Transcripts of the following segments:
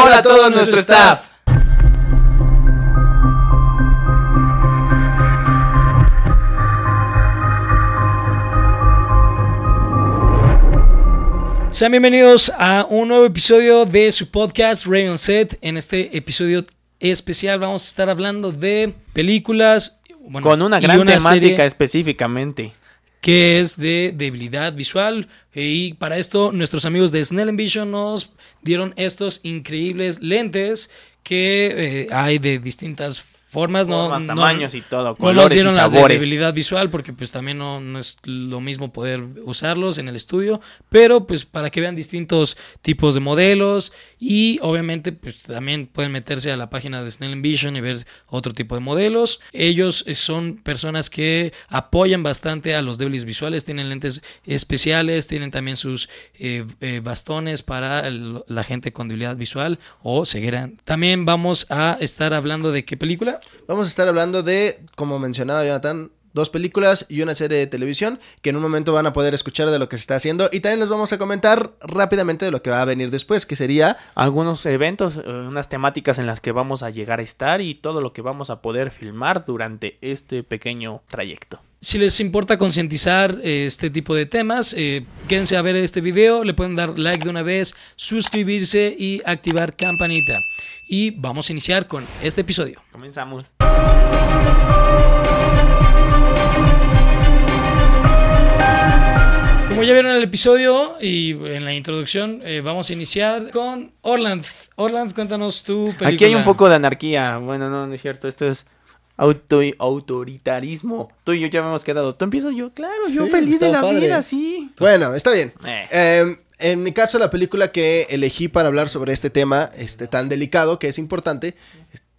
Hola a todo nuestro staff. Sean bienvenidos a un nuevo episodio de su podcast Raven Set. En este episodio especial vamos a estar hablando de películas. bueno, Con una y gran serie temática específicamente. Que es de debilidad visual. Y para esto, nuestros amigos de Snell Vision nos dieron estos increíbles lentes que eh, hay de distintas formas. No, Formas, no- tamaños y todo, no nos colores dieron y sabores. debilidad visual porque pues también no, no es lo mismo poder usarlos en el estudio, pero pues para que vean distintos tipos de modelos y obviamente pues también pueden meterse a la página de Snell Vision y ver otro tipo de modelos. Ellos son personas que apoyan bastante a los débiles visuales, tienen lentes especiales, tienen también sus eh, eh, bastones para el- la gente con debilidad visual o ceguera. También vamos a estar hablando de qué película. Vamos a estar hablando de, como mencionaba Jonathan, dos películas y una serie de televisión que en un momento van a poder escuchar de lo que se está haciendo y también les vamos a comentar rápidamente de lo que va a venir después, que sería Algunos eventos, eh, unas temáticas en las que vamos a llegar a estar y todo lo que vamos a poder filmar durante este pequeño trayecto. Si les importa concientizar eh, este tipo de temas, eh, quédense a ver este video, le pueden dar like de una vez, suscribirse y activar campanita. Y vamos a iniciar con este episodio. Comenzamos. Como ya vieron en el episodio y en la introducción, eh, vamos a iniciar con Orland. Orland, cuéntanos tu película. Aquí hay un poco de anarquía. Bueno, no, no es cierto. Esto es auto autoritarismo. Tú y yo ya hemos quedado. Tú empiezas yo. Claro, yo feliz de la padre. vida, sí. Bueno, está bien. Eh. Eh, en mi caso, la película que elegí para hablar sobre este tema este, tan delicado, que es importante,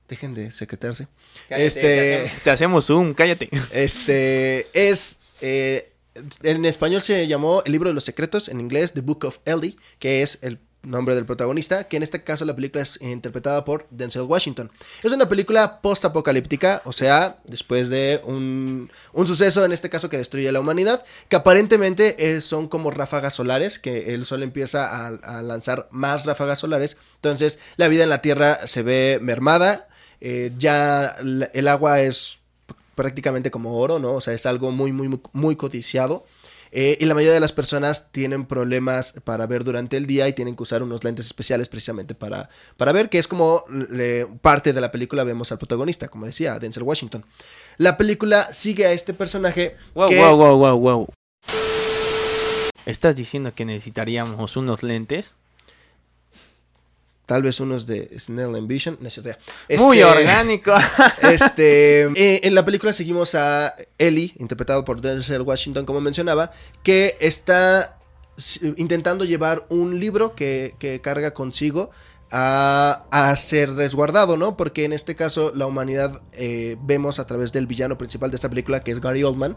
dejen de secretarse, Cállate, este, te, hacemos, te hacemos zoom, cállate. este, es, eh, en español se llamó El libro de los secretos, en inglés The Book of Ellie, que es el nombre del protagonista, que en este caso la película es interpretada por Denzel Washington. Es una película post-apocalíptica, o sea, después de un, un suceso, en este caso que destruye la humanidad, que aparentemente son como ráfagas solares, que el sol empieza a, a lanzar más ráfagas solares, entonces la vida en la Tierra se ve mermada, eh, ya el agua es prácticamente como oro, ¿no? O sea, es algo muy, muy, muy, muy codiciado. Eh, y la mayoría de las personas tienen problemas para ver durante el día y tienen que usar unos lentes especiales precisamente para, para ver, que es como le- parte de la película vemos al protagonista, como decía, Denzel Washington. La película sigue a este personaje Wow, que... wow, wow, wow, wow. ¿Estás diciendo que necesitaríamos unos lentes? Tal vez unos de Snell and Vision. sé, Muy este- orgánico. Este, eh, en la película seguimos a Ellie, interpretado por Denzel Washington, como mencionaba, que está intentando llevar un libro que, que carga consigo a, a ser resguardado, ¿no? Porque en este caso la humanidad eh, vemos a través del villano principal de esta película, que es Gary Oldman,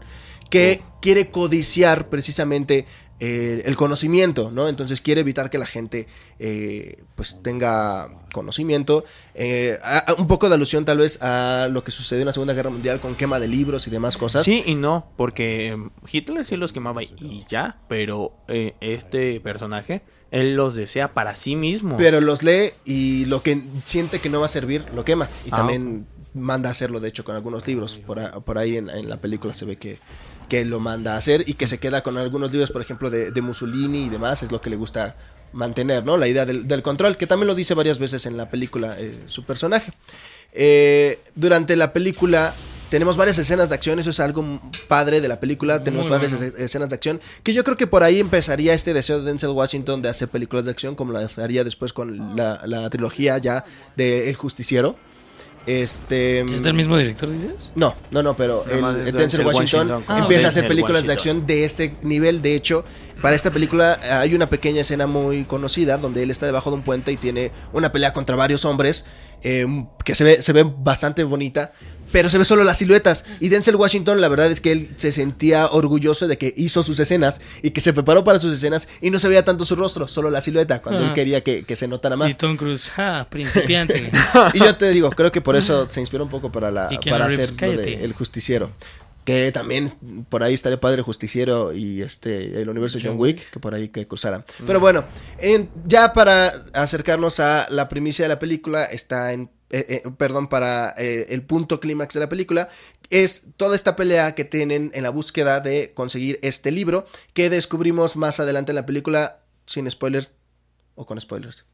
que quiere codiciar precisamente eh, el conocimiento, ¿no? Entonces quiere evitar que la gente eh, pues tenga conocimiento. Eh, a- a- un poco de alusión tal vez a lo que sucedió en la Segunda Guerra Mundial con quema de libros y demás cosas. Sí y no, porque em, Hitler sí los quemaba y- ya, pero este personaje, él los desea para sí mismo. Pero los lee y lo que siente que no va a servir lo quema. Y Ah, también manda a hacerlo, de hecho, con algunos libros. Por, a- por ahí en, en la película se ve que, que lo manda a hacer y que se queda con algunos libros, por ejemplo, de, de Mussolini y demás. Es lo que le gusta mantener, ¿no? La idea del, del control, que también lo dice varias veces en la película eh, su personaje. Eh, durante la película tenemos varias escenas de acción, eso es algo padre de la película, tenemos Muy varias bueno. escenas de acción, que yo creo que por ahí empezaría este deseo de Denzel Washington de hacer películas de acción, como lo haría después con la, la trilogía ya de El Justiciero. Este. ¿Es del mismo director, dices? No, no, no, pero el, el Denzel Washington, Washington como empieza a hacer películas de acción de ese nivel. De hecho, para esta película hay una pequeña escena muy conocida donde él está debajo de un puente y tiene una pelea contra varios hombres eh, que se ve, se ve bastante bonita. Pero se ve solo las siluetas. Y Denzel Washington, la verdad es que él se sentía orgulloso de que hizo sus escenas y que se preparó para sus escenas y no se veía tanto su rostro, solo la silueta, cuando él Ah. quería que, que se notara Y más. Tom Cruise, ah, principiante. Y yo te digo, creo que por eso se inspiró un poco para, la, Y para hacer lo de. El Justiciero. Que también por ahí estaría padre Justiciero y este el universo John, John Wick, que por ahí que cruzaran. Pero bueno, en- ya para acercarnos a la primicia de la película, está en. Eh, eh, perdón, para eh, el punto clímax de la película, es toda esta pelea que tienen en la búsqueda de conseguir este libro, que descubrimos más adelante en la película, sin spoilers o con spoilers.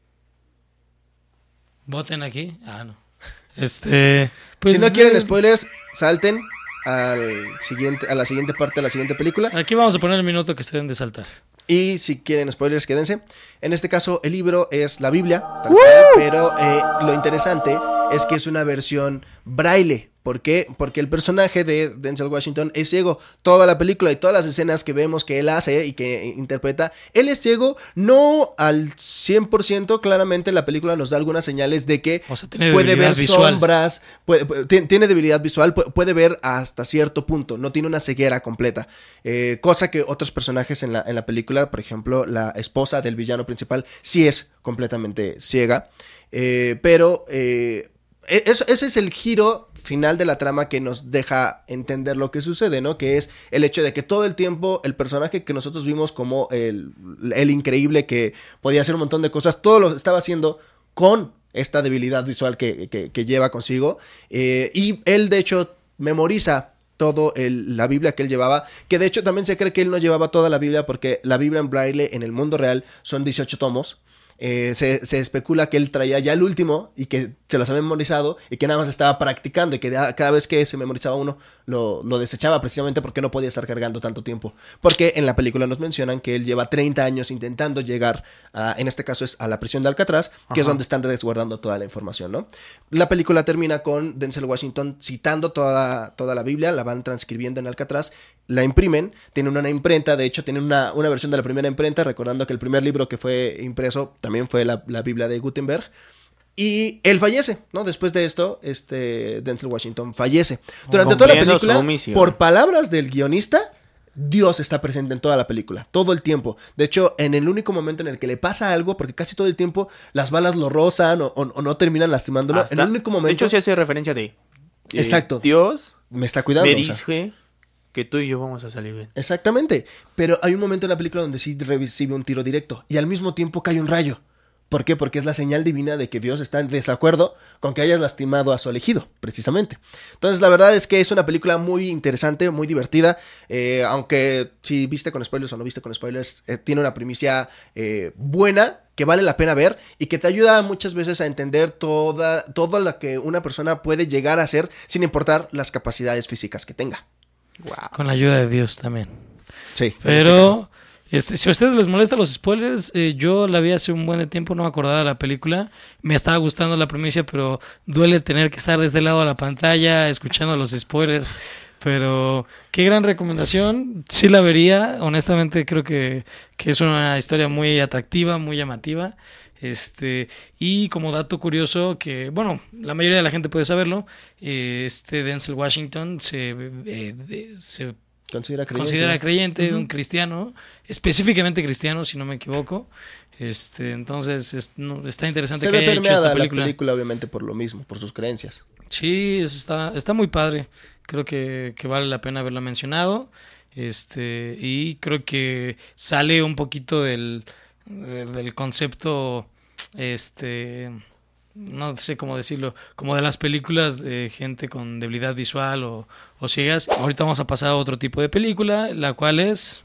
Voten aquí. Ah, no. Este. pues, si no quieren spoilers, salten al siguiente, a la siguiente parte de la siguiente película. Aquí vamos a poner el minuto que se deben de saltar. Y si quieren spoilers, quédense. En este caso, el libro es la Biblia, tal cual, pero eh, lo interesante es que es una versión braille. ¿Por qué? Porque el personaje de Denzel Washington es ciego. Toda la película y todas las escenas que vemos que él hace y que interpreta, él es ciego, no al 100%. Claramente la película nos da algunas señales de que O sea, tiene puede ver visual. sombras, puede- puede- tiene, debilidad visual, pu- puede ver hasta cierto punto, no tiene una ceguera completa. Eh, cosa que otros personajes en la, en la película, por ejemplo, la esposa del villano principal, sí es completamente ciega. Eh, pero eh, e- eso- ese es el giro final de la trama que nos deja entender lo que sucede, ¿no? Que es el hecho de que todo el tiempo el personaje que nosotros vimos como el, el increíble que podía hacer un montón de cosas, todo lo estaba haciendo con esta debilidad visual que, que- lleva consigo. Eh, y él, de hecho, memoriza todo la Biblia que él llevaba, que de hecho también se cree que él no llevaba toda la Biblia porque la Biblia en braille en el mundo real son 18 tomos. Eh, se, se especula que él traía ya el último y que se los había memorizado y que nada más estaba practicando y que da- cada vez que se memorizaba uno lo, lo desechaba precisamente porque no podía estar cargando tanto tiempo. Porque en la película nos mencionan que él lleva 30 años intentando llegar a, en este caso es a la prisión de Alcatraz, que es donde están resguardando toda la información, ¿no? La película termina con Denzel Washington citando toda, toda la Biblia, la van transcribiendo en Alcatraz, la imprimen, tienen una imprenta, de hecho tienen una, una versión de la primera imprenta, recordando que el primer libro que fue impreso también fue la, la Biblia de Gutenberg. Y él fallece, ¿no? Después de esto, este Denzel Washington fallece. Durante toda la película, por palabras del guionista, Dios está presente en toda la película, todo el tiempo. De hecho, en el único momento en el que le pasa algo, porque casi todo el tiempo las balas lo rozan o, o- o no terminan lastimándolo, Hasta- en el único momento De hecho, se hace referencia de. de Exacto. Dios me está cuidando. me o sea. dice que tú y yo vamos a salir bien. Exactamente. Pero hay un momento en la película donde sí recibe un tiro directo y al mismo tiempo cae un rayo. ¿Por qué? Porque es la señal divina de que Dios está en desacuerdo con que hayas lastimado a su elegido, precisamente. Entonces, la verdad es que es una película muy interesante, muy divertida. eh, aunque si viste con spoilers o no viste con spoilers, eh, tiene una primicia eh, buena que vale la pena ver y que te ayuda muchas veces a entender toda, todo lo que una persona puede llegar a hacer sin importar las capacidades físicas que tenga. Wow. Con la ayuda de Dios también. Sí. Pero, este, si a ustedes les molesta los spoilers, eh, yo la vi hace un buen tiempo, no me acordaba de la película. Me estaba gustando la primicia, pero duele tener que estar de este lado de la pantalla escuchando los spoilers. Pero qué gran recomendación. Sí la vería. Honestamente creo que, que es una historia muy atractiva, muy llamativa. Este, y como dato curioso, que bueno, la mayoría de la gente puede saberlo, eh, este Denzel Washington se, eh, se Considera creyente. considera creyente, un cristiano, específicamente cristiano, si no me equivoco. Este, entonces es- no, está interesante Se que haya hecho esta la película. película, obviamente, por lo mismo, por sus creencias. Sí, eso está, está muy padre. Creo que, que vale la pena haberla mencionado. Este, y creo que sale un poquito del, del del concepto, este, no sé cómo decirlo, como de las películas de gente con debilidad visual o, o ciegas. Ahorita vamos a pasar a otro tipo de película, la cual es...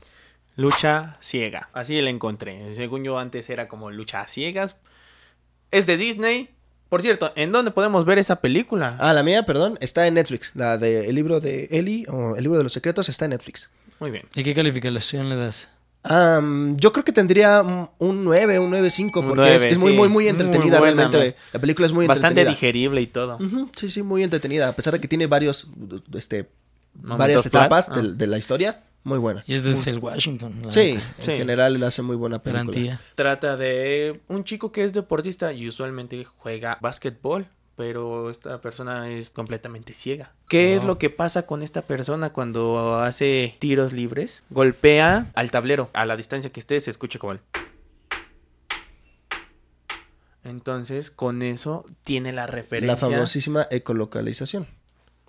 Lucha ciega. Así la encontré. Según yo antes era como lucha a ciegas. Es de Disney. Por cierto, ¿en dónde podemos ver esa película? Ah, la mía, perdón, está en Netflix. La de el libro de Eli o el libro de los secretos está en Netflix. Muy bien. ¿Y qué calificación le das? Am, yo creo que tendría un un 9, un 9.5 porque Un 9, es, es muy, sí. muy, muy Muy entretenida buena, realmente. me- La película es muy Bastante entretenida. digerible y todo. Sí, sí, muy entretenida. A pesar de que tiene varios, este, Momentos varias flat. etapas Ah. de, de la historia, muy buena. Y es de Denzel Washington. la Sí, en Sí. general le hace muy buena película. Garantía. Trata de un chico que es deportista y usualmente juega básquetbol, pero esta persona es completamente ciega. ¿Qué es lo que pasa con esta persona cuando hace tiros libres? Golpea al tablero, a la distancia que esté se escuche como el... Entonces, con eso tiene la referencia La famosísima ecolocalización.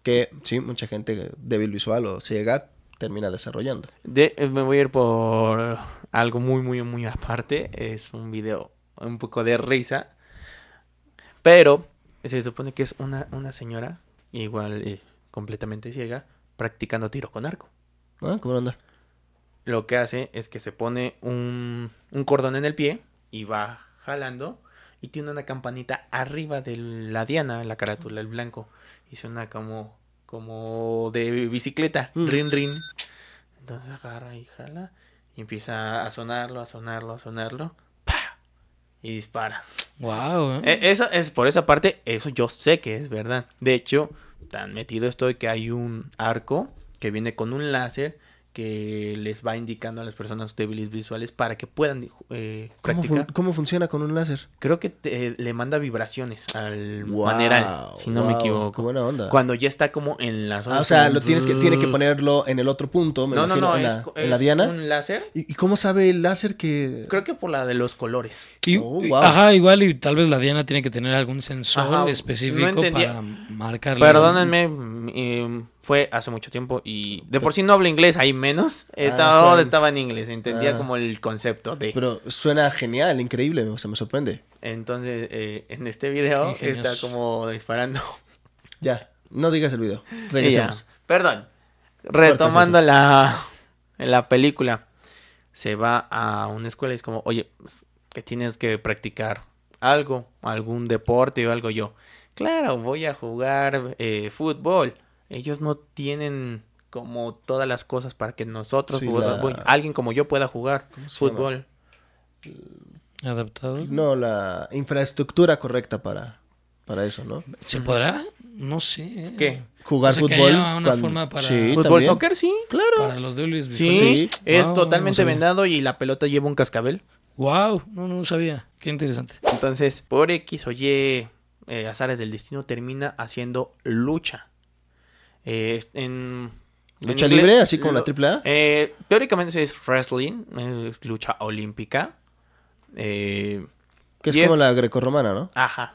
que sí, mucha gente débil visual o ciega termina desarrollando. De, eh, me voy a ir por algo muy, muy, muy aparte. Es un video un poco de risa. Pero se supone que es una, una señora, igual eh, completamente ciega, practicando tiro con arco. Ah, ¿cómo anda? Lo que hace es que se pone un, un cordón en el pie y va jalando y tiene una campanita arriba de la diana, la carátula, el blanco. Y suena como, como de bicicleta, Mm. rin rin. Entonces agarra y jala y empieza a sonarlo, a sonarlo, a sonarlo. Y dispara. Wow. E- Eso es por esa parte, eso yo sé que es verdad. De hecho, tan metido estoy que hay un arco que viene con un láser que les va indicando a las personas débiles visuales para que puedan eh, ¿Cómo, practicar. fun- cómo funciona con un láser? Creo que te- le manda vibraciones al Wow, maneral, si no me equivoco. qué buena onda. Cuando ya está como en la zona. Ah, o sea, lo tienes que, tiene que ponerlo en el otro punto, me No, no, imagino, no, en, es, la, en diana. un láser. ¿Y, y cómo sabe el láser que...? Creo que por la de los colores. Y- Oh, wow. Ajá, igual y tal vez la Diana tiene que tener algún sensor Ajá, específico para marcar. Perdónenme, eh, fue hace mucho tiempo y de por sí no hablo inglés, ahí menos. Ah, todo fue- estaba en inglés, entendía Ah. como el concepto de. Pero suena genial, increíble, o sea, me sorprende. Entonces, eh, en este video Ingenios. está como disparando. Ya, no digas el video. Ya. Regresemos. Perdón. Retomando la, la película, se va a una escuela y es como, oye, que tienes que practicar algo, algún deporte o algo yo. Claro, voy a jugar eh, fútbol. Ellos no tienen como todas las cosas para que nosotros, Sí, jugadores- la- alguien como yo pueda jugar ¿Cómo se fútbol. Adaptado. No, la infraestructura correcta para, para eso, ¿no? ¿Se podrá? No sé. ¿Qué? Jugar O sea, que fútbol. haya una forma para- Sí, ¿Fútbol, también. soccer? Sí. Claro. Para los débiles Sí, visuales. Sí. es Wow, totalmente no vendado y la pelota lleva un cascabel. Wow, no, no sabía. Qué interesante. Entonces, por X o Y, eh, azares del destino termina haciendo lucha. Eh, en, en ¿Lucha inglés, libre, así como la AAA? eh, teóricamente es wrestling, es lucha olímpica. Eh, Que es como la grecorromana, ¿no? Ajá.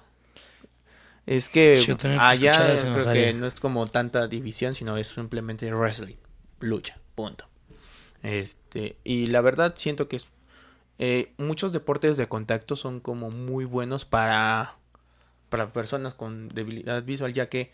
Es que allá creo que no es como tanta división, sino es simplemente wrestling, lucha, punto. Este, y la verdad siento que es- eh, muchos deportes de contacto son como muy buenos para, para personas con debilidad visual, ya que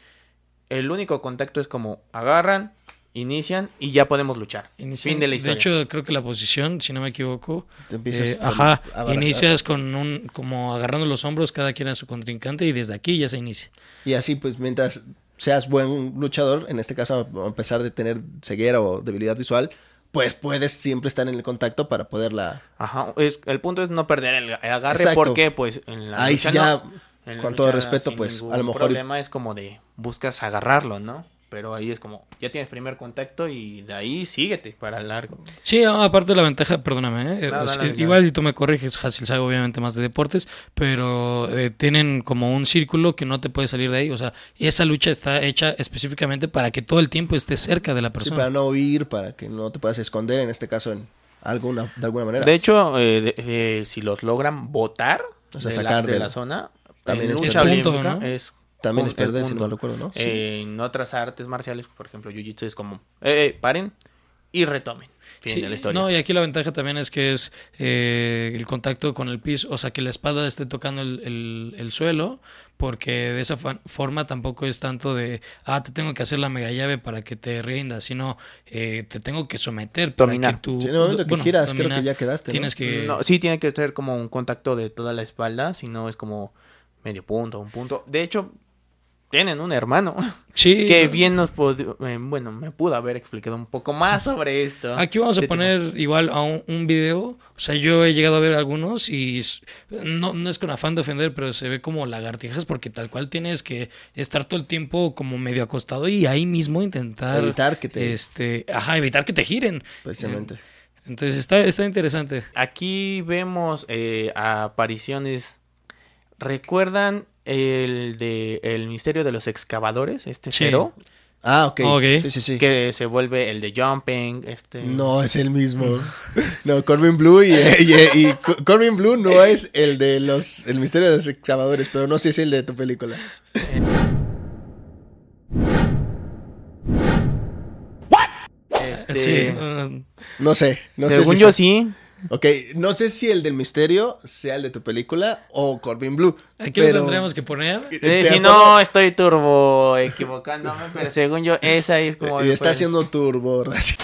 el único contacto es como agarran, inician y ya podemos luchar. Inician- fin de la historia. hecho, creo que la posición, si no me equivoco, Te empiezas eh, a- ajá, a barajar. inicias con un, como agarrando los hombros cada quien a su contrincante y desde aquí ya se inicia. Y así, pues, mientras seas buen luchador, en este caso, a pesar de tener ceguera o debilidad visual, pues puedes siempre estar en el contacto para poderla... Ajá, es, el punto es no perder el, el agarre Exacto. porque pues en la Ahí lucha ya, no- en con todo respeto, pues, a lo mejor- problema es como de buscas agarrarlo, ¿no? Pero ahí es como ya tienes primer contacto y de ahí síguete para largo. Sí, aparte la ventaja, perdóname, ¿eh? No, Es- dale, dale. igual y tú me corriges, Hasil sabe obviamente más de deportes, pero eh, tienen como un círculo que no te puede salir de ahí, o sea, esa lucha está hecha específicamente para que todo el tiempo estés cerca de la Sí, persona. para no huir, para que no te puedas esconder, en este caso, en alguna, de alguna manera. De hecho, eh, de- eh, si los logran botar O sea, de, sacar la, de de la la- zona, También en es lucha punto, olímpica ¿no? es También es perder, si no recuerdo, ¿no? Eh, En otras artes marciales, por ejemplo, Jiu-Jitsu es como, eh, eh, paren y retomen. Fin Sí, de la historia. no, y aquí la ventaja también es que es eh, el contacto con el piso, o sea, que la espada esté tocando el, el- el suelo, porque de esa forma tampoco es tanto de, ah, te tengo que hacer la mega llave para que te rindas, sino eh, te tengo que someter para Dominar. que tú... Sí, en el momento que bueno, giras, creo dominar, que ya quedaste, ¿no? Tienes que... No, sí, tiene que ser como un contacto de toda la espalda, si no es como medio punto, un punto. De hecho, tienen un hermano Sí, que bien nos pod- eh, bueno, me pudo haber explicado un poco más sobre esto. Aquí vamos a Este poner igual a un, un video. O sea, yo he llegado a ver algunos y no, no es con afán de ofender, pero se ve como lagartijas porque tal cual tienes que estar todo el tiempo como medio acostado y ahí mismo intentar Evitar que te- este, ajá, evitar que te giren. Precisamente. Entonces está, está interesante. Aquí vemos eh, apariciones. ¿Recuerdan el de El misterio de los excavadores? Este cero. Ah, ok. okay. Que se vuelve el de Jumping. Este... No, es el mismo. no, Corbin Blue y, eh, y, eh, Corbin Blue no es el de los El misterio de los excavadores, pero no sé si es el de tu película. Eh. Este... No sé, no Según sé si yo sí. Ok, no sé si el del misterio sea el de tu película o Corbin Blue. Aquí pero- lo tendremos que poner. Sí, Te si no, estoy turbo equivocándome, pero según yo, esa es como... Y está pues, haciendo turbo. así.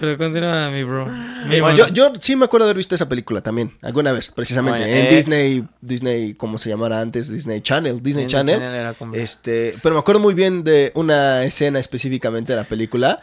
Pero continúa, mi bro. Mi Bueno. Yo, yo sí me acuerdo de haber visto esa película también, alguna vez, precisamente. En eh. Disney, Disney, como se llamara antes, Disney Channel, Disney Disney Channel. Channel era como- Este, pero me acuerdo muy bien de una escena específicamente de la película.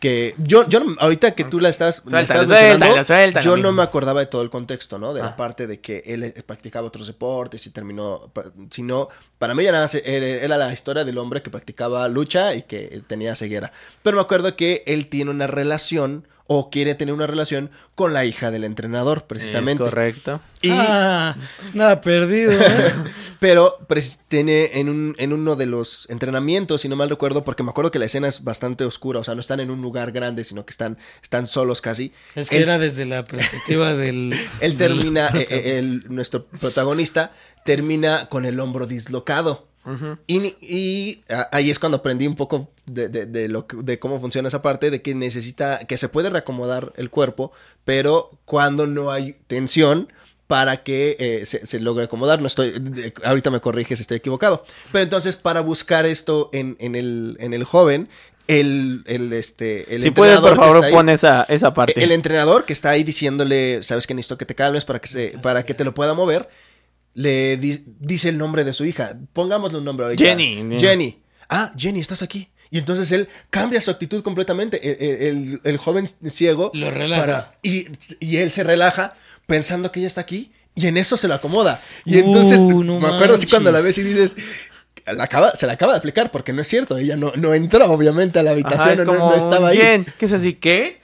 Que yo, yo ahorita que tú la estás, la Suéltalo, suéltalo, mencionando, suéltalo, yo amigo. no me acordaba de todo el contexto, ¿no? De Ah. la parte de que él eh, practicaba otros deportes y terminó, sino, para mí ya nada era, era la historia del hombre que practicaba lucha y que tenía ceguera. Pero me acuerdo que él tiene una relación o quiere tener una relación con la hija del entrenador, precisamente. Es correcto. Y, Ah, nada perdido. ¿eh? pero tiene en, un, en uno de los entrenamientos, si no mal recuerdo, porque me acuerdo que la escena es bastante oscura, o sea, no están en un lugar grande, sino que están, están solos casi. Es que Él- era desde la perspectiva del. Él del- termina, eh, eh, el- nuestro protagonista termina con el hombro dislocado. Y, y a- ahí es cuando aprendí un poco de, de- de lo que- de cómo funciona esa parte, de que necesita, que se puede reacomodar el cuerpo, pero cuando no hay tensión para que eh, se, se logre acomodar. No estoy, de- ahorita me corriges, estoy equivocado. Pero entonces, para buscar esto en, en el, en el joven, el, el, este, el Si puedes, entrenador por que favor, está ahí- pon esa, esa parte. el entrenador que está ahí diciéndole, sabes que necesito que te calmes para que se, para que te lo pueda mover, le di- dice el nombre de su hija. Pongámosle un nombre ahorita. Jenny. Jenny. Ah, Jenny, estás aquí. Y entonces él cambia su actitud completamente. El, el- joven ciego. Lo relaja. y, y él se relaja pensando que ella está aquí. Y en eso se lo acomoda. Y entonces, Uh, no me acuerdo así cuando la ves y dices, la acaba, se la acaba de aplicar porque no es cierto. Ella no, no entró, obviamente, a la Ajá, habitación. es no- como no, estaba ahí. ¿Qué es así? ¿Qué?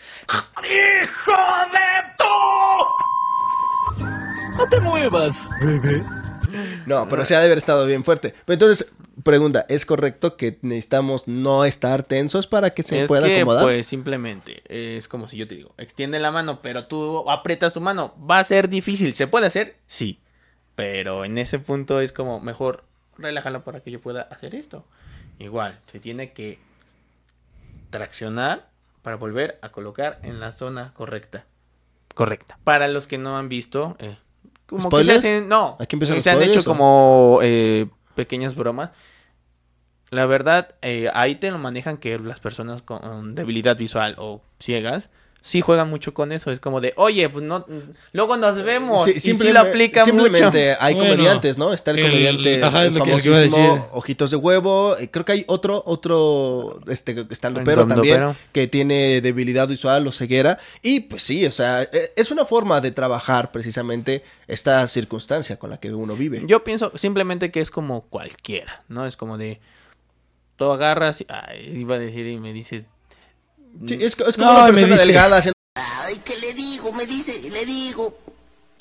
No, pero se ha de haber estado bien fuerte. Pero entonces, pregunta, ¿es correcto que necesitamos no estar tensos para que se es pueda que, acomodar? pues, simplemente, es como si yo te digo, extiende la mano, pero tú aprietas tu mano. ¿Va a ser difícil? ¿Se puede hacer? Sí. Pero en ese punto es como, mejor relájala para que yo pueda hacer esto. Igual, se tiene que traccionar para volver a colocar en la zona correcta. Correcta. Para los que no han visto, eh, como que se hacen, no, ¿Aquí empiezan los se han hecho o? como eh, pequeñas bromas. La verdad, eh, ahí te lo manejan que las personas con debilidad visual o ciegas sí juegan mucho con eso. Es como de, oye, pues no, luego nos vemos. y sí lo aplica simplemente mucho. hay Bueno, comediantes, ¿no? Está el, el- comediante ajá, el lo que les iba a famosísimo decir. Ojitos de Huevo. eh, Creo que hay otro, otro, este, estandupero El también, que tiene debilidad visual o ceguera. Y pues sí, o sea, eh, es una forma de trabajar precisamente esta circunstancia con la que uno vive. Yo pienso simplemente que es como cualquiera, ¿no? Es como de, tú agarras, y- ay, iba a decir y me dice, Sí, es, es como No, una persona dice- delgada haciendo Ay, ¿qué le digo? Me dice, le digo.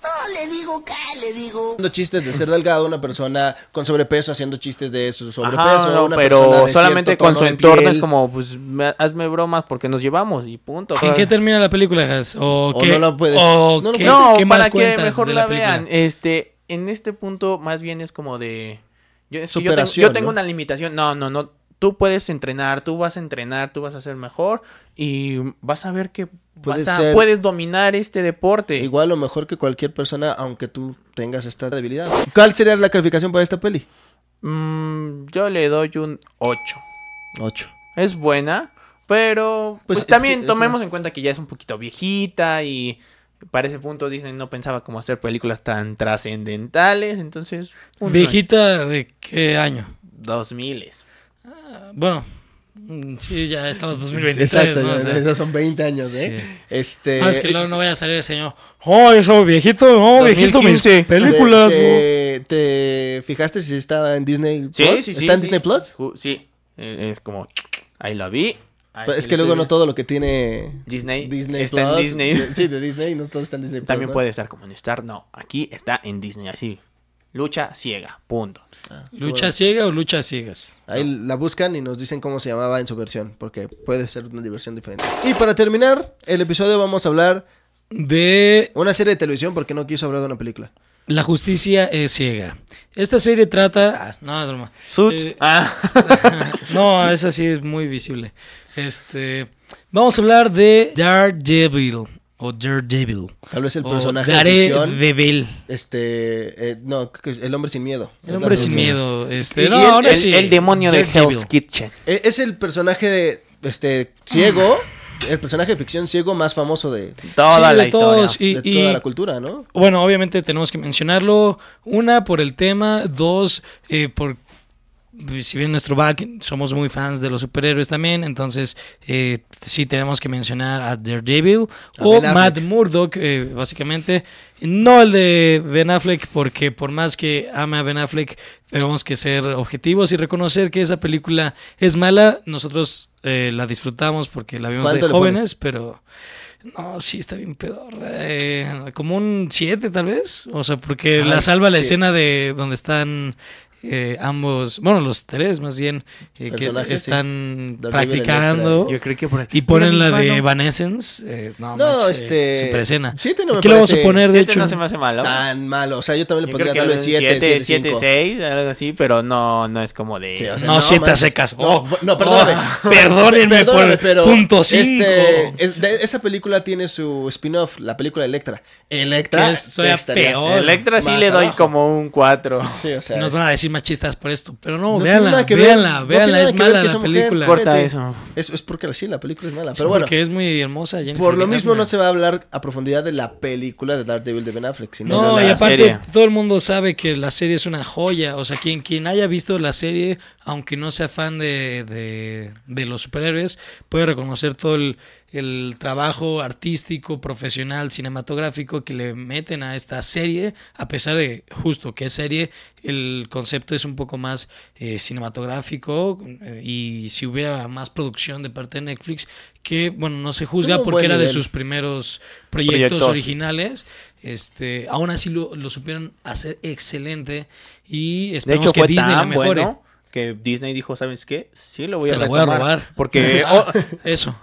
No, le digo, ¿qué le digo? haciendo chistes de ser delgado, una persona con sobrepeso haciendo chistes de su sobrepeso, Ajá, no, una pero persona de solamente con su entorno es como, pues, me- hazme bromas porque nos llevamos y punto. ¿En qué termina la película, Has? ¿O, O qué, no la puedes- o no lo qué, no, qué para más que mejor la, película? vean. Este, en este punto más bien es como de yo, es que yo tengo, yo tengo una limitación. No, no, no. Tú puedes entrenar, tú vas a entrenar, tú vas a ser mejor y vas a ver que Puedes vas a- ser- puedes dominar este deporte. Igual o mejor que cualquier persona, aunque tú tengas esta debilidad. ¿Cuál sería la calificación para esta peli? Mm, yo le doy un 8. 8. Es buena, pero Pues, pues, también es- es tomemos más- en cuenta que ya es un poquito viejita y para ese punto Disney no pensaba como hacer películas tan trascendentales, entonces un ¿Viejita de qué año? 2000 Ah, Bueno, mm, sí, ya estamos 2023, Exacto, ¿no? O sea, esos son 20 años, ¿eh? sí. Este... Ah, es que luego no vaya a salir el señor. ¡Oh, eso viejito! ¡Oh, viejito! Mis 2015. películas, ¿Te, ¿no? te- te fijaste si estaba en Disney Sí, Plus? sí, sí. ¿Está en sí. Disney Plus? Sí, es como ahí la vi. ahí Pues es sí que luego no todo lo que tiene Disney Disney está en Plus, Disney. de- sí, de Disney, no todo está en Disney Plus, También ¿no? puede estar como en Star, no, aquí está en Disney así. Lucha ciega, punto. ¿Lucha ciega o lucha ciegas? Ahí la buscan y nos dicen cómo se llamaba en su versión, porque puede ser una diversión diferente. Y para terminar el episodio vamos a hablar De una serie de televisión porque no quiso hablar de una película. La justicia es ciega. Esta serie trata... ah, no, es broma. Suits. Eh, ah. no, esa sí es muy visible. Este... Vamos a hablar de Daredevil o Daredevil. Tal vez el o personaje de ficción, Daredevil. este, eh, no, el hombre sin miedo. El hombre sin miedo. Este, Y- y no, el- ahora El, sí. el demonio de. Hell's Kitchen. Eh, Es el personaje de, este, ciego, el personaje de ficción ciego más famoso de, Toda Sí, la de historia. Y, de y- toda la cultura, ¿no? Bueno, obviamente tenemos que mencionarlo. Una, por el tema. Dos, eh, por. Si bien nuestro back somos muy fans de los superhéroes también, entonces eh, sí tenemos que mencionar a Daredevil A o. Matt Murdock, eh, básicamente. No el de Ben Affleck, porque por más que ame a Ben Affleck, tenemos que ser objetivos y reconocer que esa película es mala. Nosotros eh, la disfrutamos porque la vimos de ¿Cuánto le jóvenes, pero no, sí está bien pedorra. eh, como un 7 tal vez. O sea, porque Ay, la salva la sí. escena de donde están eh, ambos, bueno, los tres más bien, eh, que sí. están practicando. Yo creo que por Y ponen la de. Evanescence. eh, no, No, manches, este, Super escena. siete no me Aquí lo vamos a poner, de hecho. no se me hace malo. Tan malo, o sea, yo también le Yo creo podría que darle un 7, 7, 7, 7, 5. 6, algo así, pero no, no es como de... Sí, o sea, no, no, siete a man. secas. No, Oh, no, perdóname. oh, perdónenme Perdóname, por pero punto 5. este, es de- esa película tiene su spin-off, la película Electra. Electra estaría peor. Electra sí le doy abajo. como un 4. Sí, o sea, Nos van a decir machistas por esto, pero no, no tiene véanla, nada que ver, véanla, no véanla, nada es que ver mala que la esa mujer, película. Corta eso. Es, es porque sí, la película es mala. Sí, Pero bueno, porque es muy hermosa. Jennifer por lo mismo no se va a hablar a profundidad de la película de Daredevil de Ben Affleck, sino No, de y aparte serie. todo el mundo sabe que la serie es una joya. O sea, quien, quien haya visto la serie, aunque no sea fan de, de, de los superhéroes, puede reconocer todo el, el trabajo artístico, profesional, cinematográfico que le meten a esta serie, a pesar de justo que es serie, el concepto es un poco más eh, cinematográfico eh, y si hubiera más producción de parte de Netflix, que bueno, no se juzga porque era de sus primeros proyectos, Proyectos. originales, este, aún así lo, lo supieron hacer excelente y De esperamos hecho que fue Disney la mejore. bueno que Disney dijo, ¿sabes qué? Sí lo voy a Te voy a retomar". robar. Porque... oh, Eso.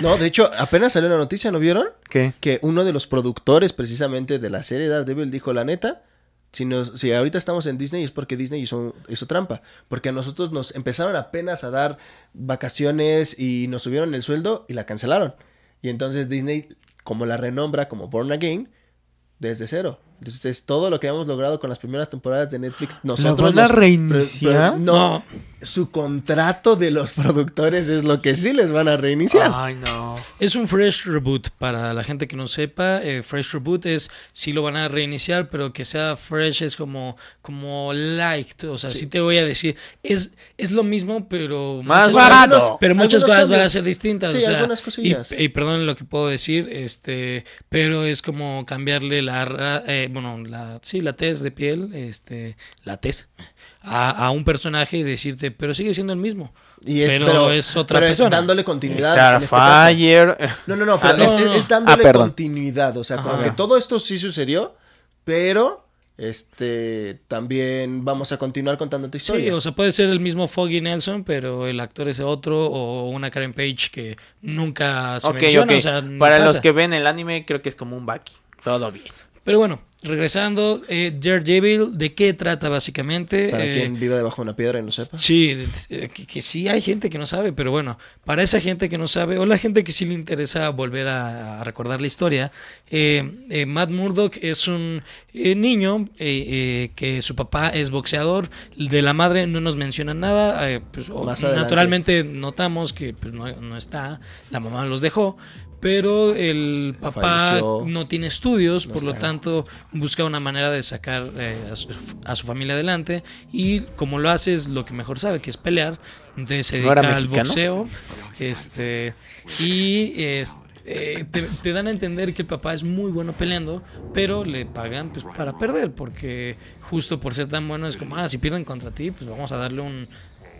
No, de hecho, apenas salió la noticia, ¿no vieron? ¿Qué? Que uno de los productores precisamente de la serie Daredevil dijo, la neta, si, nos, si ahorita estamos en Disney es porque Disney hizo, hizo trampa. Porque a nosotros nos empezaron apenas a dar vacaciones y nos subieron el sueldo y la cancelaron. Y entonces Disney, como la renombra como Born Again, desde cero. Entonces es todo lo que hemos logrado con las primeras temporadas de Netflix. Nosotros van a los- reiniciar? no, su contrato de los productores es lo que sí les van a reiniciar. Ay, no. Es un fresh reboot para la gente que no sepa. eh, fresh reboot es si lo van a reiniciar, pero que sea fresh es como como light. O sea, sí, te voy a decir es es lo mismo, pero Más muchas barato. cosas- pero muchas Algunos cosas van a cambios. ser distintas. Sí, o sea, algunas y, cosillas. y perdón lo que puedo decir, este, pero es como cambiarle la eh, bueno la sí la tez de piel, este, la tez a, a un personaje y decirte, pero sigue siendo el mismo. Y es, pero, pero, es otra pero es persona. dándole continuidad. en este caso. Starfire. No, no, no, pero Ah, no, es, no, no. es dándole Ah, continuidad. O sea, como Ajá. que todo esto sí sucedió, pero este también vamos a continuar contando tu Sí, historia. o sea, puede ser el mismo Foggy Nelson, pero el actor es otro, o una Karen Page que nunca se Ok, menciona, o sea, Para los que ven el anime, creo que es como un Baki. Todo bien. Pero bueno, regresando, eh, Daredevil, ¿de qué trata básicamente? Para Eh, quien viva debajo de una piedra y no sepa. Sí, eh, que, que sí hay gente que no sabe, pero bueno, para esa gente que no sabe, o la gente que sí le interesa volver a, a recordar la historia, eh, eh, Matt Murdock es un eh, niño que su papá es boxeador, de la madre no nos menciona nada, pues, Más naturalmente notamos que pues, no, no está, la mamá los dejó. Pero el papá Falleció. no tiene estudios, No por lo tanto busca una manera de sacar eh, a, su, a su familia adelante y como lo hace es lo que mejor sabe, que es pelear. Entonces se ¿No era dedica al mexicano? boxeo este, y es- eh, te, te dan a entender que el papá es muy bueno peleando, pero le pagan pues, para perder, porque justo por ser tan bueno es como, ah, si pierden contra ti, pues vamos a darle un,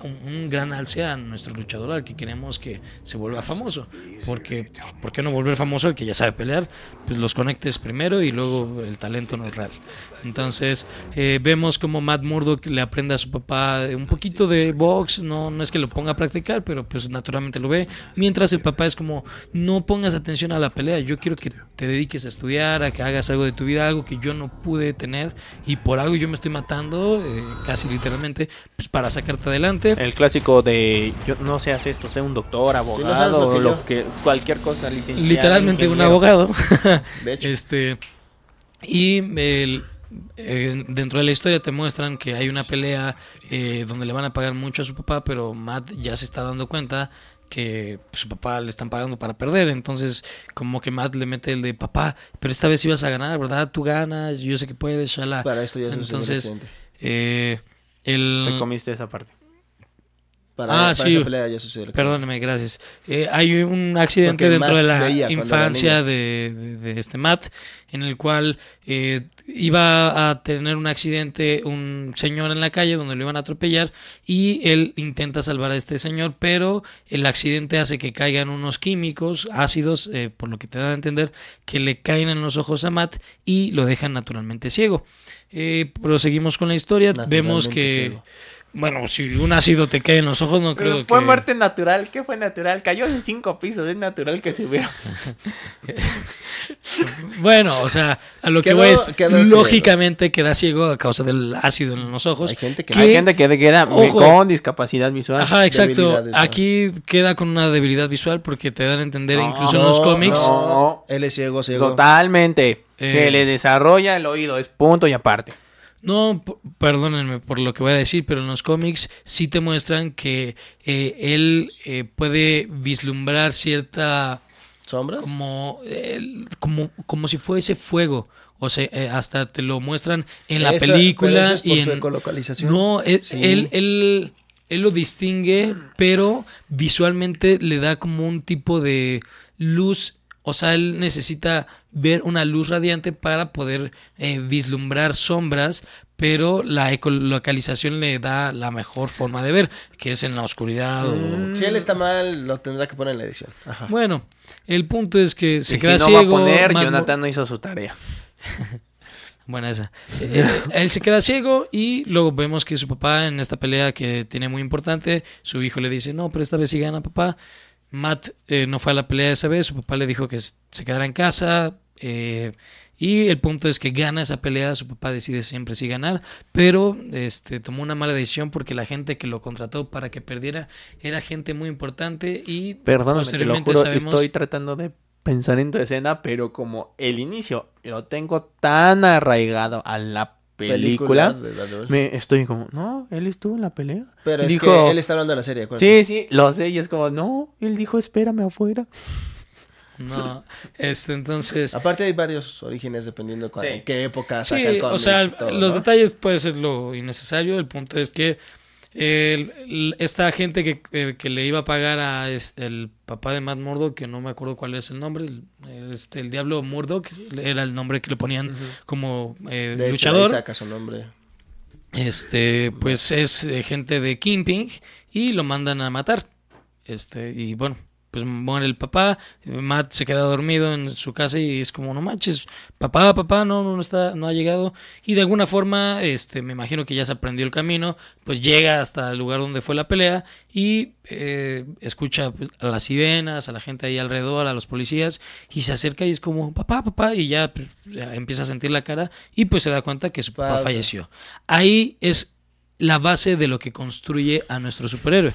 un, gran alce a nuestro luchador al que queremos que se vuelva famoso. Porque, ¿por no volver famoso al que ya sabe pelear? Pues los conectes primero y luego el talento no es real. Entonces, eh, vemos como Matt Murdock le aprende a su papá un poquito de box, no, no es que lo ponga a practicar, pero pues naturalmente lo ve. Mientras el papá es como, no pongas atención a la pelea, yo quiero que te dediques a estudiar, a que hagas algo de tu vida, algo que yo no pude tener y por algo yo me estoy matando, eh, casi literalmente, pues para sacarte adelante. El clásico de, yo no sé, hacer esto, sea un doctor, abogado, que lo que, cualquier cosa, licenciado. literalmente un abogado. De hecho. Este y el- eh, dentro de la historia te muestran que hay una pelea eh, donde le van a pagar mucho a su papá, pero Matt ya se está dando cuenta que su papá le están pagando para perder, entonces como que Matt le mete el de papá, pero esta vez ibas a ganar, ¿verdad? Tú ganas, yo sé que puedes, shala. Para esto ya es Entonces, eh, el Te comiste esa parte. Para, ah, para sí. esa pelea ya sucedió. Perdóneme, gracias. Eh, hay un accidente Porque dentro Matt de la veía infancia de, de- de este Matt, en el cual eh, iba a tener un accidente un señor en la calle donde lo iban a atropellar y él intenta salvar a este señor, pero el accidente hace que caigan unos químicos ácidos, eh, por lo que te da a entender, que le caen en los ojos a Matt y lo dejan naturalmente ciego. Eh, proseguimos con la historia, vemos que... ciego. Bueno, si un ácido te cae en los ojos, no creo Pero fue que... muerte natural. ¿Qué fue natural? Cayó de cinco pisos. Es natural que se hubiera. Bueno, o sea, a lo que voy es, lógicamente queda ciego a causa del ácido en los ojos. Hay gente que- que- Hay gente que queda Ojo. con discapacidad visual. Ajá, exacto. Aquí queda con una debilidad visual porque te dan a entender, No, incluso en los cómics. no, él es ciego, ciego. Totalmente. Eh. Que le desarrolla el oído. Es punto y aparte. No, perdónenme por lo que voy a decir, pero en los cómics sí te muestran que eh, él eh, puede vislumbrar cierta ¿Sombras? como, como, como si fuese fuego. O sea, eh, hasta te lo muestran en la Eso- pero película eso es por y su en ecolocalización. No, él, Sí. él, él, él lo distingue, pero visualmente le da como un tipo de luz. O sea, él necesita ver una luz radiante para poder eh, vislumbrar sombras, pero la ecolocalización le da la mejor forma de ver, que es en la oscuridad. o- Si él está mal, lo tendrá que poner en la edición. Ajá. Bueno, el punto es que se y queda si no ciego. va a poner, Jonathan no hizo su tarea. Buena esa. Eh, él se queda ciego y luego vemos que su papá en esta pelea que tiene muy importante, su hijo le dice, no, pero esta vez sí gana papá. Matt eh, no fue a la pelea esa vez, su papá le dijo que se quedara en casa. eh, y el punto es que gana esa pelea, su papá decide siempre sí ganar, pero este tomó una mala decisión porque la gente que lo contrató para que perdiera era gente muy importante y Perdóname, te lo posteriormente juro, sabemos- estoy tratando de pensar en tu escena, pero como el inicio lo tengo tan arraigado a la película, de Daredevil. me estoy como, no, él estuvo en la pelea. Pero Y es dijo, que él está hablando de la serie, acuérdate. Sí, sí, lo sé, y es como, no, él dijo, espérame afuera. No, este entonces... Aparte hay varios orígenes dependiendo Sí. en qué época saca Sí, el cómic o sea, todo, los ¿no? detalles puede ser lo innecesario. El punto es que el- el- esta gente que, eh, que le iba a pagar a es- el papá de Matt Murdock, que no me acuerdo cuál es el nombre, el, el- este, el Diablo Murdock, era el nombre que le ponían como eh, De hecho, luchador. ahí saca su nombre. Este, pues es eh, gente de Kingpin y lo mandan a matar. Este, y bueno, pues muere el papá, Matt se queda dormido en su casa y es como, no manches, papá, papá, no, no está, no ha llegado. Y de alguna forma, este, me imagino que ya se aprendió el camino, pues llega hasta el lugar donde fue la pelea y eh, escucha pues, a las sirenas, a la gente ahí alrededor, a los policías, y se acerca y es como, papá, papá, y ya, pues, ya empieza a sentir la cara y pues se da cuenta que su papá falleció. Ahí es la base de lo que construye a nuestro superhéroe.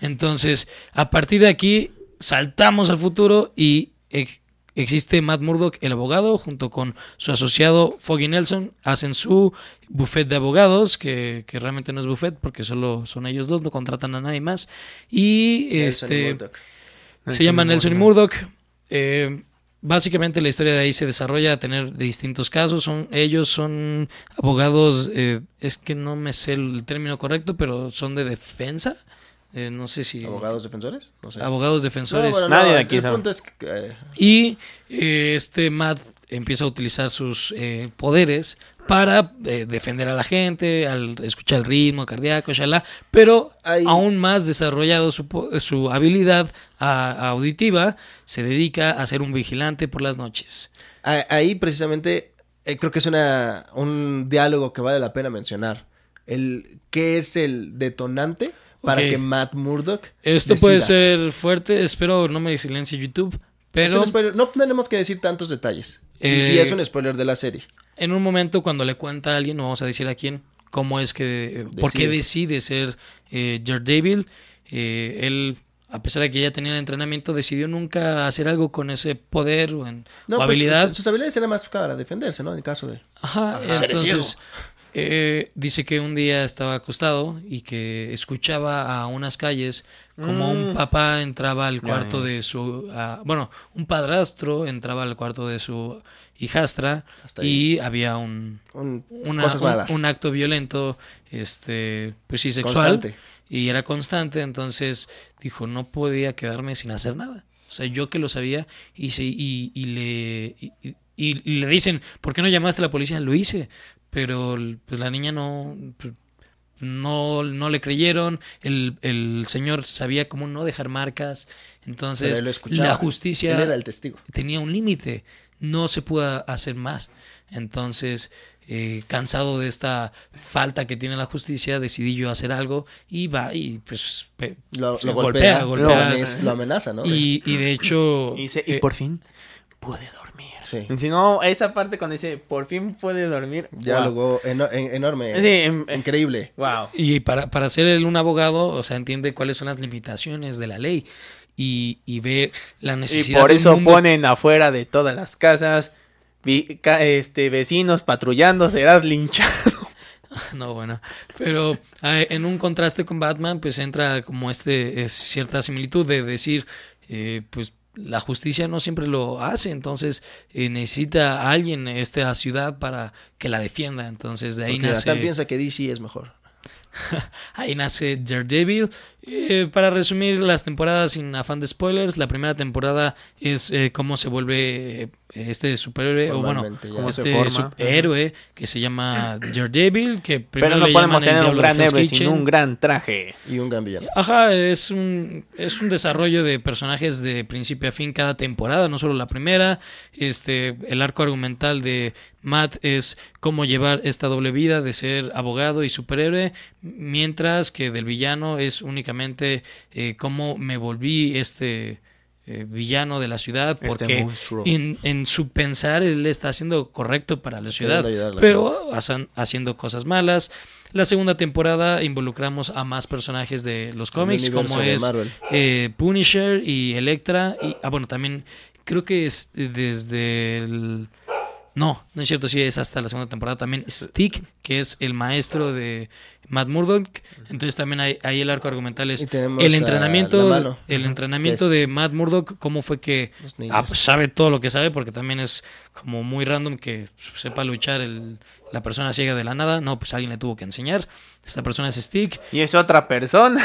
Entonces, a partir de aquí, saltamos al futuro y ex- existe Matt Murdock, el abogado, junto con su asociado Foggy Nelson, hacen su buffet de abogados, que, que realmente no es buffet porque solo son ellos dos, no contratan a nadie más. Y Nelson y este Murdock. se llama Nelson y Murdoch. Eh, básicamente la historia de ahí se desarrolla a tener distintos casos. Son, ellos son abogados, eh, es que no me sé el término correcto, pero son de defensa. Eh, no sé si... ¿Abogados defensores? No sé. Abogados No, defensores. bueno, Nadie no, de aquí el sabe. punto es que, eh, Y eh, este Matt empieza a utilizar sus eh, poderes para eh, defender a la gente, al escuchar el ritmo cardíaco, shalá, pero Ahí- aún más desarrollado su, su habilidad a- auditiva, se dedica a ser un vigilante por las noches. ahí precisamente eh, creo que es una, un diálogo que vale la pena mencionar. El, ¿Qué es el detonante para que Matt Murdock Esto puede ser fuerte, espero no me silencie YouTube, pero. No tenemos que decir tantos detalles. Y- Eh, y es un spoiler de la serie. en un momento cuando le cuenta a alguien, no vamos a decir a quién, cómo es que, por qué decide ser eh, Daredevil. Eh, él, a pesar de que ya tenía el entrenamiento, decidió nunca hacer algo con ese poder o, en, No, o pues, habilidad. sus habilidades eran más para defenderse, ¿no? En el caso de... Ajá, entonces eh, dice que un día estaba acostado y que escuchaba a unas calles como un papá entraba al cuarto de su, ah, bueno, un padrastro entraba al cuarto de su hijastra y había un, Un- una- cosas un- malas. un acto violento, este, pues sí, sexual Constante. y era constante, entonces dijo no podía quedarme sin hacer nada. O sea, yo que lo sabía y, se- y, y le y, y- y le dicen, ¿por qué no llamaste a la policía? Lo hice, pero pues la niña no pues, no, no le creyeron, el, el señor sabía cómo no dejar marcas, entonces la justicia Él era el testigo. tenía un límite, no se pudo hacer más. Entonces, eh, cansado de esta falta que tiene la justicia, decidí yo hacer algo y va y pues pe- Lo, golpea, golpea. Lo, amenaza, lo amenaza, ¿no? Y, y de hecho, Y, y eh, por fin pude dormir. Sí. Si no, esa parte con ese por fin pude dormir. Diálogo eno- en- enorme. Sí, Increíble. Wow. y para, para ser él un abogado, o sea, entiende cuáles son las limitaciones de la ley y, y ve la Y necesidad por de un eso mundo- ponen afuera de todas las casas vi- ca- este vecinos patrullando, serás linchado. No, bueno, pero eh, en un contraste con Batman, pues entra como este es cierta similitud de decir, eh, pues la justicia no siempre lo hace, entonces eh, necesita a alguien esta ciudad para que la defienda, entonces de ahí Porque nace, piensa que DC es mejor. ahí nace Daredevil. Eh, para resumir las temporadas sin afán de spoilers, la primera temporada es eh, cómo se vuelve eh, este superhéroe o bueno, se este superhéroe que se llama Daredevil, que primero Pero no le podemos llaman el tener un gran héroe sin un gran traje. Y un gran villano. Ajá, es un, es un desarrollo de personajes de principio a fin cada temporada, no solo la primera. Este, el arco argumental de Matt es cómo llevar esta doble vida de ser abogado y superhéroe, mientras que del villano es únicamente eh, cómo me volví este eh, villano de la ciudad, Este porque en, en su pensar él está haciendo correcto para la ciudad, pero hacen- haciendo cosas malas. La segunda temporada involucramos a más personajes de los cómics, como es eh, Punisher y Electra. Y, ah, bueno, también creo que es desde el... No, no es cierto, sí, es hasta la segunda temporada también. Stick, que es el maestro de Matt Murdock. Entonces también hay, ahí el arco argumental es el entrenamiento, mano. el entrenamiento Es- de Matt Murdock, cómo fue que ah, pues, sabe todo lo que sabe, porque también es como muy random que sepa luchar el, la persona ciega de la nada. No, pues alguien le tuvo que enseñar. Esta persona es Stick. Y es otra persona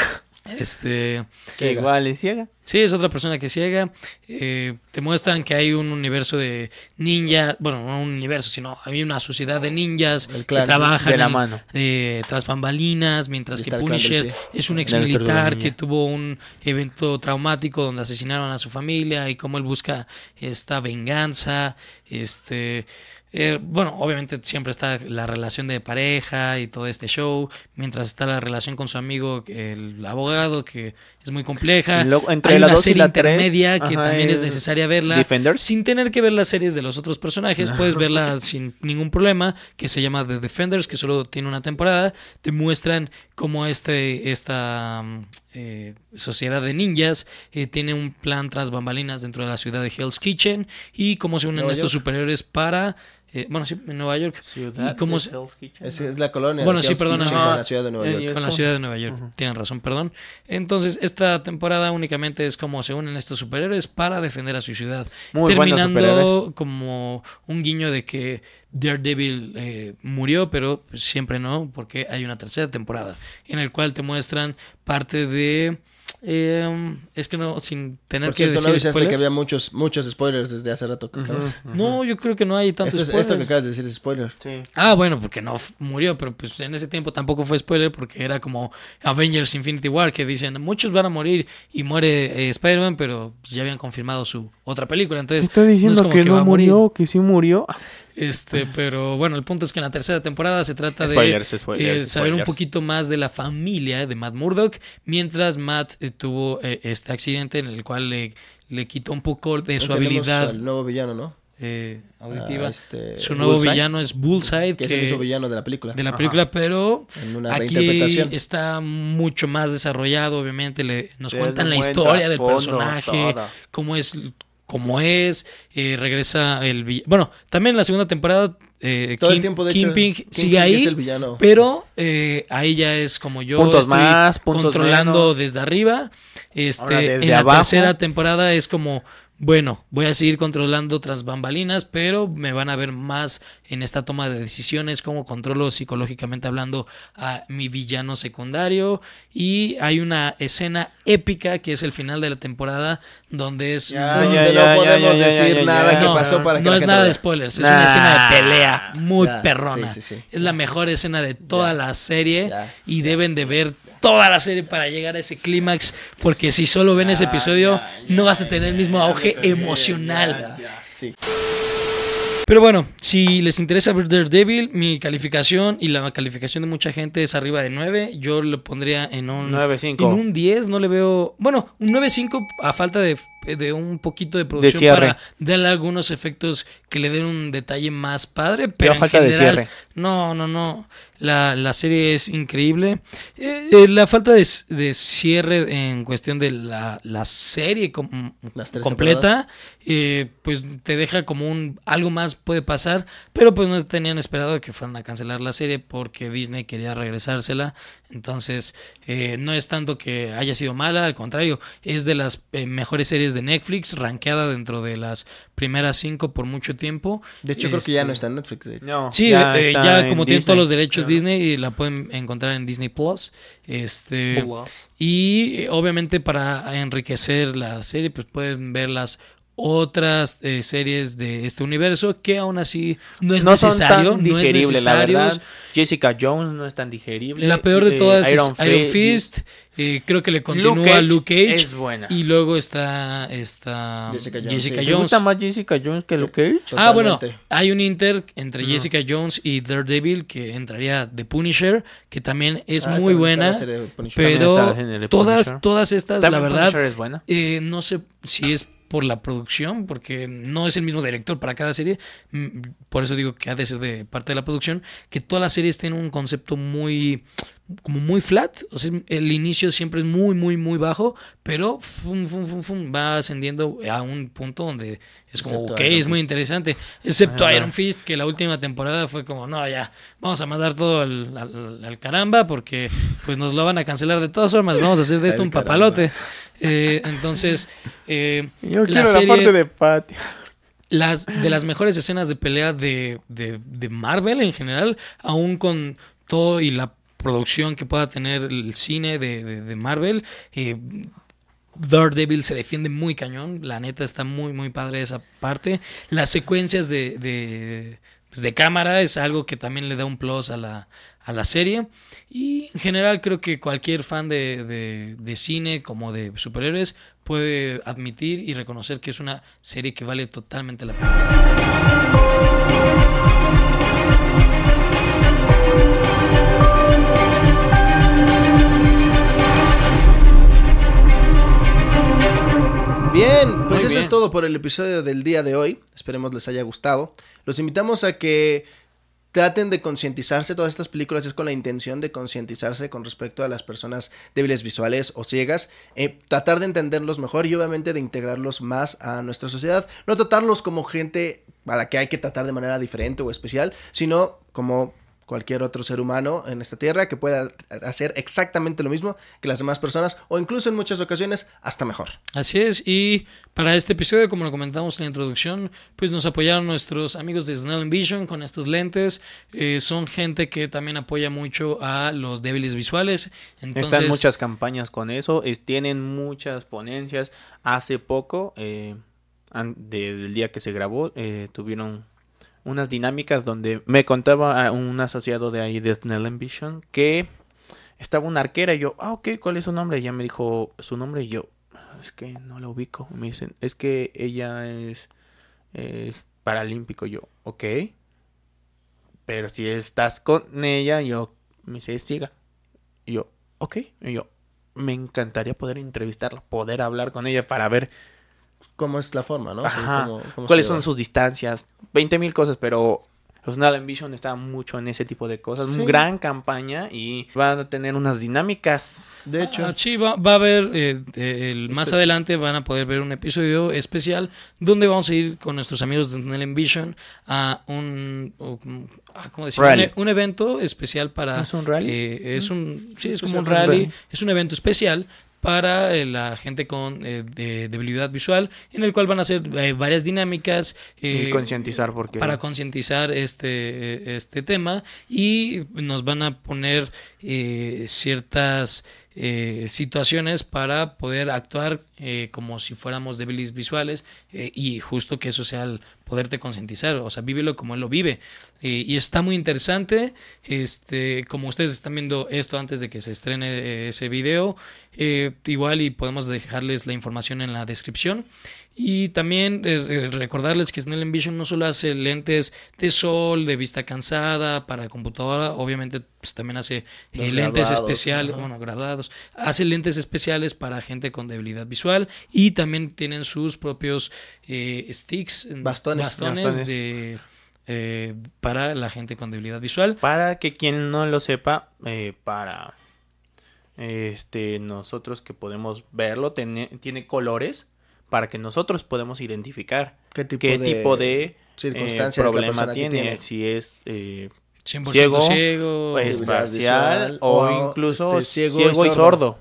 Este, que Ciega. igual es ciega. sí, es otra persona que ciega. Eh, te muestran que hay un universo de ninjas, bueno, no un universo, sino hay una sociedad de ninjas que trabajan de la en- mano. eh, tras bambalinas, mientras Y que Punisher es un ex militar que tuvo un evento traumático donde asesinaron a su familia y cómo él busca esta venganza, este eh, bueno, obviamente siempre está la relación de pareja y todo este show, mientras está la relación con su amigo, el abogado, que es muy compleja. Y luego, entre Hay la una dos y serie la tres, intermedia que ajá, también es es necesaria verla. Defenders. Sin tener que ver las series de los otros personajes, puedes verla sin ningún problema, que se llama The Defenders, que solo tiene una temporada. Te muestran cómo este, esta mm, eh, sociedad de ninjas eh, tiene un plan tras bambalinas dentro de la ciudad de Hell's Kitchen y cómo se unen estos superiores para... eh, bueno, sí, en Nueva York. Ciudad y cómo de se- Hell's Kitchen. Es, es la colonia. Bueno, de sí, perdona, Kitchen con la ciudad de Nueva Eh, York. con la ciudad de Nueva York. Tienen razón, perdón. Entonces, esta temporada únicamente es como se unen estos superhéroes para defender a su ciudad. Muy terminando como un guiño de que Daredevil eh, murió, pero siempre no, porque hay una tercera temporada en el cual te muestran parte de... eh, es que no, sin tener Por que cierto, no decir que spoilers. había muchos, muchos spoilers desde hace rato. que acabas. No, yo creo que no hay tanto Esto, es- esto que spoilers. acabas de decir es spoiler. Sí. Ah, bueno, porque no murió, pero pues en ese tiempo tampoco fue spoiler porque era como Avengers Infinity War que dicen muchos van a morir y muere eh, Spider-Man, pero ya habían confirmado su otra película, entonces Está no es diciendo como que va no morir. murió, que sí murió. Este, pero bueno, el punto es que en la tercera temporada se trata Spoilers, de spoilers, eh, saber un poquito más de la familia de Matt Murdock, mientras Matt eh, tuvo eh, este accidente en el cual le, le quitó un poco de su habilidad al nuevo villano, ¿no? eh, auditiva. Ah, este, Su nuevo Bullseye. villano es Bullseye, que es el mismo villano de la película. de la Ajá. película, pero En una aquí reinterpretación. está mucho más desarrollado, obviamente. Le, nos cuentan la historia del personaje, cómo es, cómo es, eh, regresa el villano. Bueno, también en la segunda temporada, eh, Todo el Kim- tiempo, de hecho, Kingpin Kingpin sigue es ahí, el villano. pero eh, ahí ya es como yo Puntos estoy más, puntos controlando menos. desde arriba. Este, Ahora, desde en la abajo. tercera temporada es como, bueno, voy a seguir controlando tras bambalinas, pero me van a ver más en esta toma de decisiones, cómo controlo psicológicamente hablando a mi villano secundario. Y hay una escena épica que es el final de la temporada, donde es Ya, Donde ya, no ya, podemos ya, ya, decir ya, nada ya. que No, pasó para que no la es gente nada de spoilers, es Nah. una escena de pelea muy Ya, perrona. sí, sí, sí. Es la mejor escena de toda Ya. la serie Ya. y deben de ver toda la serie para llegar a ese clímax, porque si solo ven ese episodio no vas a tener el mismo auge emocional. Sí. Pero bueno, si les interesa ver Daredevil, mi calificación y la calificación de mucha gente es arriba de 9. Yo lo pondría en un 9.5. En un 10, no le veo. Bueno, un 9.5 a falta de, de un poquito de producción para darle algunos efectos que le den un detalle más padre. Pero Pero en falta de general, cierre. no, no, no. La, la serie es increíble. Eh, eh, la falta de, de cierre en cuestión de la, la serie com- Las tres completa, eh, pues te deja como un algo más puede pasar, pero pues no tenían esperado que fueran a cancelar la serie porque Disney quería regresársela. Entonces, eh, no es tanto que haya sido mala, al contrario, es de las eh, mejores series de Netflix, rankeada dentro de las primeras cinco por mucho tiempo. De hecho, creo que ya Este, no está en Netflix. de hecho. No, Sí, ya, como tiene todos los derechos Disney y la pueden encontrar en Disney Plus. Este y eh, obviamente para enriquecer la serie, pues pueden ver las otras eh, series de este universo que aún así no es no son necesario, tan no es la necesario. verdad. Jessica Jones no es tan digerible. La peor de Eh, todas Iron es Iron Fi- Fist. eh, creo que le continúa Luke Luke Cage es buena. Y luego está esta Jessica Jones, Jessica sí. ¿Te gusta más Jessica Jones que Luke Cage? Ah, bueno, hay un inter entre Jessica Jones y Daredevil que entraría The Punisher, que también es Ah, muy también está buena, está pero todas, todas estas, la verdad, Punisher es buena. eh, no sé si es por la producción, porque no es el mismo director para cada serie, mm, por eso digo que ha de ser de parte de la producción, que todas las series tienen un concepto muy como muy flat, o sea, el inicio siempre es muy muy muy bajo, pero fum, fum, fum, fum, va ascendiendo a un punto donde es como, Excepto ok, Iron es muy interesante, excepto. Iron Fist, que la última temporada fue como, no, ya, vamos a mandar todo al, al- al caramba, porque pues nos lo van a cancelar de todas formas, vamos a hacer de esto un caramba. papalote. Eh, entonces, eh, Yo la quiero serie- la parte de Patty. las de las mejores escenas de pelea de, de, de Marvel en general, aún con todo y la producción que pueda tener el cine de, de- de Marvel. eh, Daredevil se defiende muy cañón, la neta está muy muy padre esa parte. Las secuencias de, de, pues, de cámara es algo que también le da un plus a la, a la serie. Y en general creo que cualquier fan de, de- de cine como de superhéroes puede admitir y reconocer que es una serie que vale totalmente la pena. Bien, pues Muy eso bien. es todo por el episodio del día de hoy. Esperemos les haya gustado. Los invitamos a que traten de concientizarse. Todas estas películas es con la intención de concientizarse con respecto a las personas débiles visuales o ciegas. eh, tratar de entenderlos mejor y obviamente de integrarlos más a nuestra sociedad. No tratarlos como gente a la que hay que tratar de manera diferente o especial, sino como cualquier otro ser humano en esta tierra que pueda hacer exactamente lo mismo que las demás personas o incluso en muchas ocasiones hasta mejor. Así es, y para este episodio, como lo comentamos en la introducción, pues nos apoyaron nuestros amigos de Snell Vision con estos lentes. Eh, son gente que también apoya mucho a los débiles visuales. Entonces, Están muchas campañas con eso. es- tienen muchas ponencias. Hace poco, eh, an- del día que se grabó, eh, tuvieron unas dinámicas donde me contaba a un asociado de ahí de Snellen Vision que estaba una arquera y yo, ah, ok, ¿cuál es su nombre? Y ella me dijo su nombre y yo, "Ah, es que no la ubico. Me dicen, es que ella es, es paralímpico. Yo, ok. Pero si estás con ella, yo, me dice, siga. Y yo, ok. Y yo, me encantaría poder entrevistarla, poder hablar con ella para ver cómo es la forma, ¿no? Ajá. cómo- cómo cuáles son sus distancias, 20 mil cosas, pero los Snap Vision está mucho en ese tipo de cosas. Sí. Una gran campaña y van a tener unas dinámicas. De hecho, Ah, sí, va, va a haber, eh, eh, el- más Este- adelante van a poder ver un episodio especial donde vamos a ir con nuestros amigos de Snell Vision a un, mm, ah, ¿cómo decirlo? Rally. Un, un evento especial para... ¿Es un rally? eh, es un, sí, es como un es un rally, rally. es un evento especial para eh, la gente con eh, de- debilidad visual, en el cual van a hacer eh, varias dinámicas. eh, y concientizar porque para concientizar este, este tema y nos van a poner eh, ciertas eh, situaciones para poder actuar eh, como si fuéramos débiles visuales eh, y justo que eso sea el poderte concientizar, o sea, vívelo como él lo vive. Eh, y está muy interesante, este, como ustedes están viendo esto antes de que se estrene eh, ese video, eh, igual y podemos dejarles la información en la descripción. Y también eh, recordarles que Snell Vision no solo hace lentes de sol, de vista cansada, para computadora, obviamente pues, también hace lentes graduados, especiales, ajá. bueno, graduados, hace lentes especiales para gente con debilidad visual y también tienen sus propios eh, sticks, Bastones. bastones, Bastones. de, eh, para la gente con debilidad visual. Para que quien no lo sepa, eh, para este nosotros que podemos verlo, tiene, tiene colores para que nosotros podemos identificar ¿Qué tipo qué de tipo de circunstancias eh, problema tiene, tiene? si es eh, 100% Ciego, ciego, pues, parcial visual, o, o, incluso este, ciego, ciego y sordo.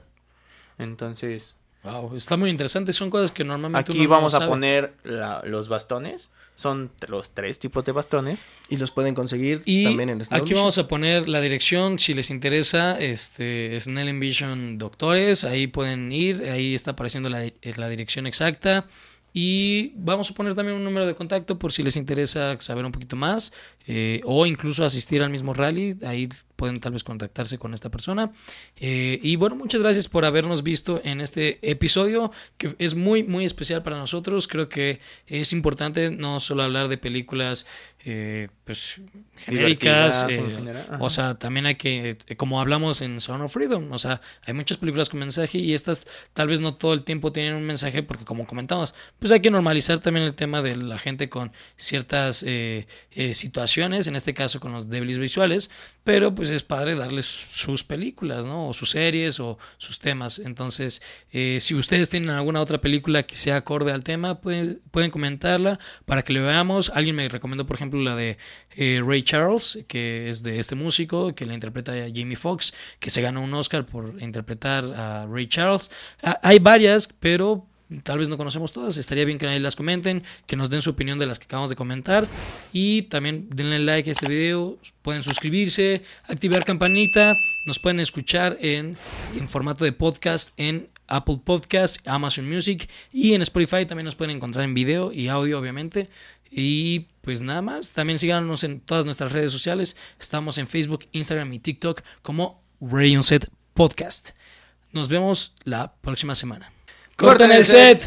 Entonces, Wow, está muy interesante, son cosas que normalmente aquí uno no vamos a sabe. poner la- los bastones. Son los tres tipos de bastones. Y los pueden conseguir Y también en Snow aquí Vision. vamos a poner la dirección, si les interesa, este Snell Vision Doctores, ahí pueden ir, ahí está apareciendo la, la dirección exacta. Y vamos a poner también un número de contacto por si les interesa saber un poquito más eh, o incluso asistir al mismo rally. Ahí pueden tal vez contactarse con esta persona. Eh, y bueno, muchas gracias por habernos visto en este episodio que es muy, muy especial para nosotros. Creo que es importante no solo hablar de películas eh, pues genéricas, en eh, o sea, también hay que, eh, como hablamos en Sound of Freedom, o sea, hay muchas películas con mensaje y estas tal vez no todo el tiempo tienen un mensaje porque como comentamos, pues hay que normalizar también el tema de la gente con ciertas eh, en este caso con los débiles visuales, pero pues es padre darles sus películas, ¿no? O sus series o sus temas. Entonces, eh, si ustedes tienen alguna otra película que sea acorde al tema, pueden, pueden comentarla para que le veamos. Alguien me recomendó, por ejemplo, la de eh, Ray Charles, que es de este músico, que la interpreta a Jamie Foxx, que se ganó un Oscar por interpretar a Ray Charles. Hay varias, pero tal vez no conocemos todas. Estaría bien que nadie las comenten, que nos den su opinión de las que acabamos de comentar. Y también denle like a este video, pueden suscribirse, activar campanita, nos pueden escuchar en, en formato de podcast en Apple Podcast, Amazon Music y en Spotify también nos pueden encontrar en video y audio obviamente. Y pues nada más, también síganos en todas nuestras redes sociales. Estamos en Facebook, Instagram y TikTok como Rayon Set Podcast. Nos vemos la próxima semana. ¡Corten ¡Corten el set!